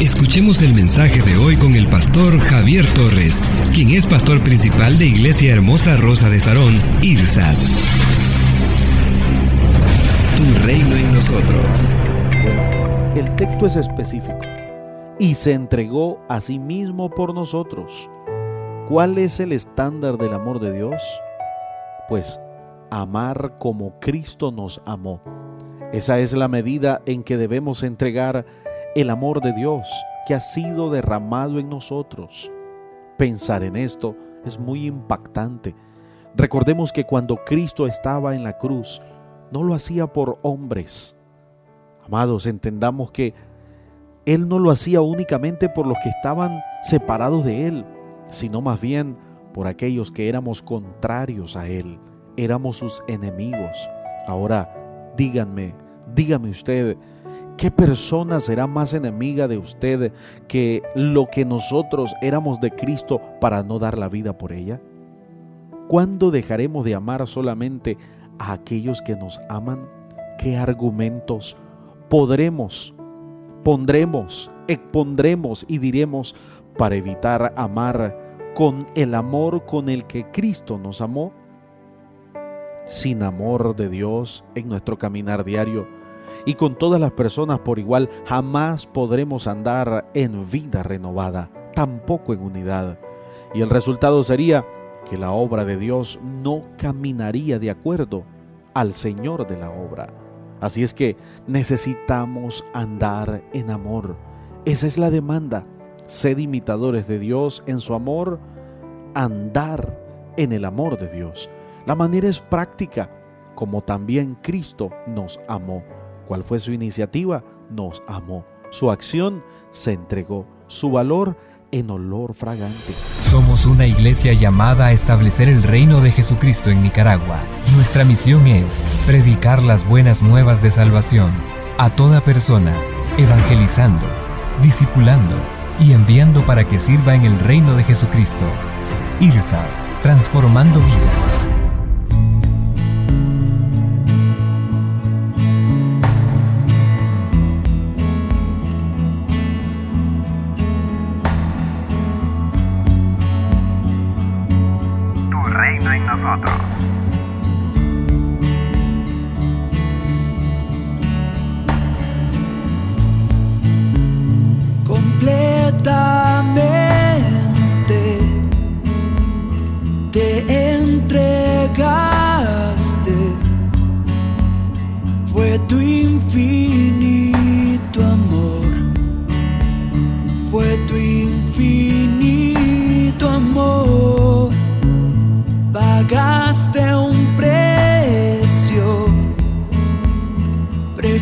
Escuchemos el mensaje de hoy con el pastor Javier Torres, quien es pastor principal de Iglesia Hermosa Rosa de Sarón, IRSAD. Tu reino en nosotros. El texto es específico. Y se entregó a sí mismo por nosotros. ¿Cuál es el estándar del amor de Dios? Pues amar como Cristo nos amó. Esa es la medida en que debemos entregar el amor de Dios que ha sido derramado en nosotros. Pensar en esto es muy impactante. Recordemos que cuando Cristo estaba en la cruz, no lo hacía por hombres. Amados, entendamos que Él no lo hacía únicamente por los que estaban separados de Él, sino más bien por aquellos que éramos contrarios a Él, éramos sus enemigos. Ahora, díganme, dígame usted, ¿Qué persona será más enemiga de usted que lo que nosotros éramos de Cristo para no dar la vida por ella? ¿Cuándo dejaremos de amar solamente a aquellos que nos aman? ¿Qué argumentos podremos, pondremos, expondremos y diremos para evitar amar con el amor con el que Cristo nos amó? Sin amor de Dios en nuestro caminar diario, y con todas las personas por igual, jamás podremos andar en vida renovada, tampoco en unidad. Y el resultado sería que la obra de Dios no caminaría de acuerdo al Señor de la obra. Así es que necesitamos andar en amor. Esa es la demanda. Sed imitadores de Dios en su amor, andar en el amor de Dios. La manera es práctica, como también Cristo nos amó. ¿Cuál fue su iniciativa? Nos amó. Su acción se entregó. Su valor en olor fragante. Somos una iglesia llamada a establecer el reino de Jesucristo en Nicaragua. Nuestra misión es predicar las buenas nuevas de salvación a toda persona, evangelizando, discipulando y enviando para que sirva en el reino de Jesucristo. IRSA, transformando vidas. Innovator.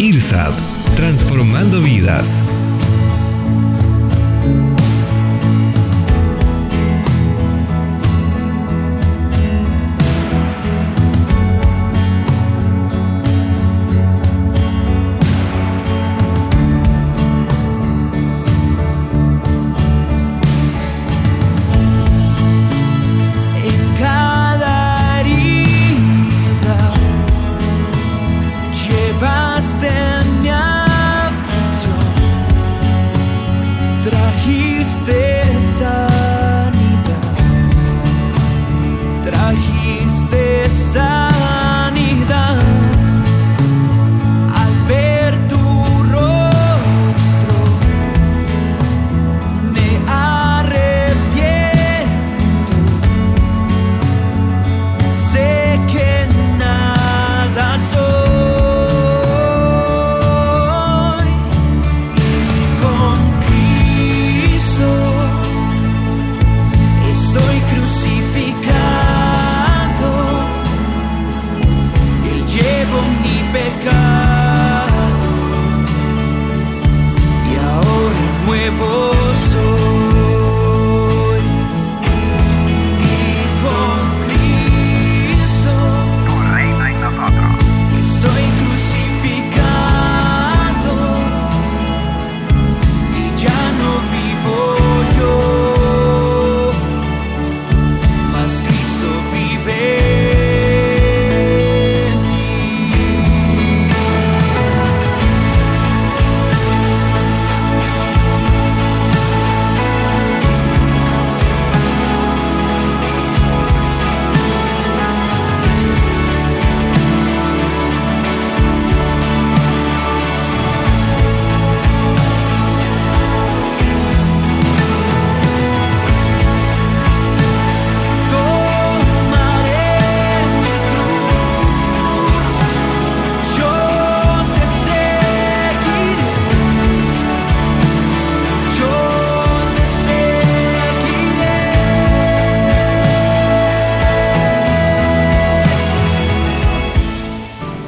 IRSAD, transformando vidas.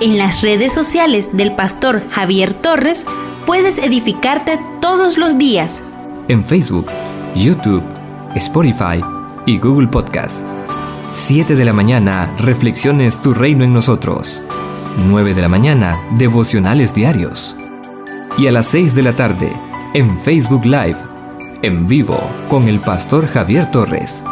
En las redes sociales del pastor Javier Torres puedes edificarte todos los días. En Facebook, YouTube, Spotify y Google Podcast. 7 de la mañana, Reflexiones Tu Reino en Nosotros. 9 de la mañana, Devocionales Diarios. Y a las 6 de la tarde, en Facebook Live, en vivo, con el pastor Javier Torres.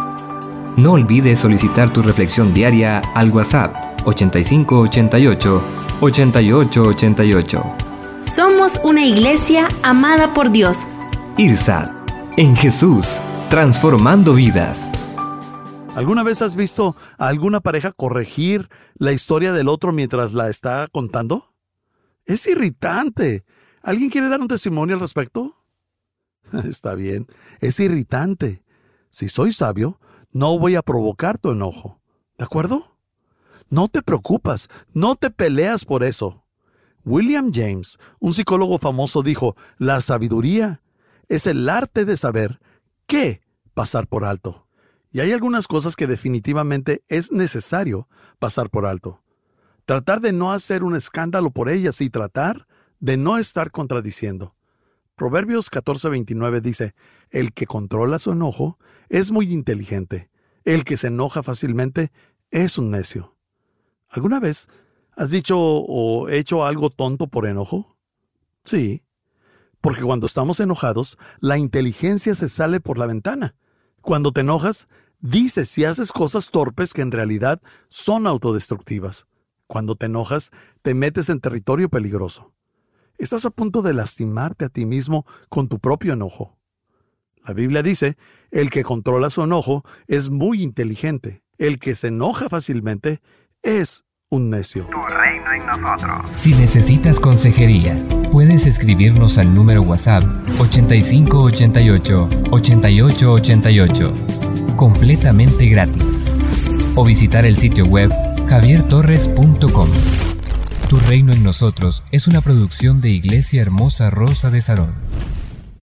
No olvides solicitar tu reflexión diaria al WhatsApp 8588 8888. Somos una iglesia amada por Dios. IRSAD, en Jesús, transformando vidas. ¿Alguna vez has visto a alguna pareja corregir la historia del otro mientras la está contando? Es irritante. ¿Alguien quiere dar un testimonio al respecto? Está bien, es irritante. Si soy sabio, no voy a provocar tu enojo. ¿De acuerdo? No te preocupas, no te peleas por eso. William James, un psicólogo famoso, dijo, la sabiduría es el arte de saber qué pasar por alto. Y hay algunas cosas que definitivamente es necesario pasar por alto. Tratar de no hacer un escándalo por ellas y tratar de no estar contradiciendo. Proverbios 14:29 dice, El que controla su enojo es muy inteligente. El que se enoja fácilmente es un necio. ¿Alguna vez has dicho o hecho algo tonto por enojo? Sí, porque cuando estamos enojados, la inteligencia se sale por la ventana. Cuando te enojas, dices y haces cosas torpes que en realidad son autodestructivas. Cuando te enojas, te metes en territorio peligroso. Estás a punto de lastimarte a ti mismo con tu propio enojo. La Biblia dice, el que controla su enojo es muy inteligente. El que se enoja fácilmente es un necio. Tu reino en nosotros. Si necesitas consejería, puedes escribirnos al número WhatsApp 8588 8888, completamente gratis. O visitar el sitio web javiertorres.com. Tu reino en nosotros es una producción de Iglesia Hermosa Rosa de Sarón.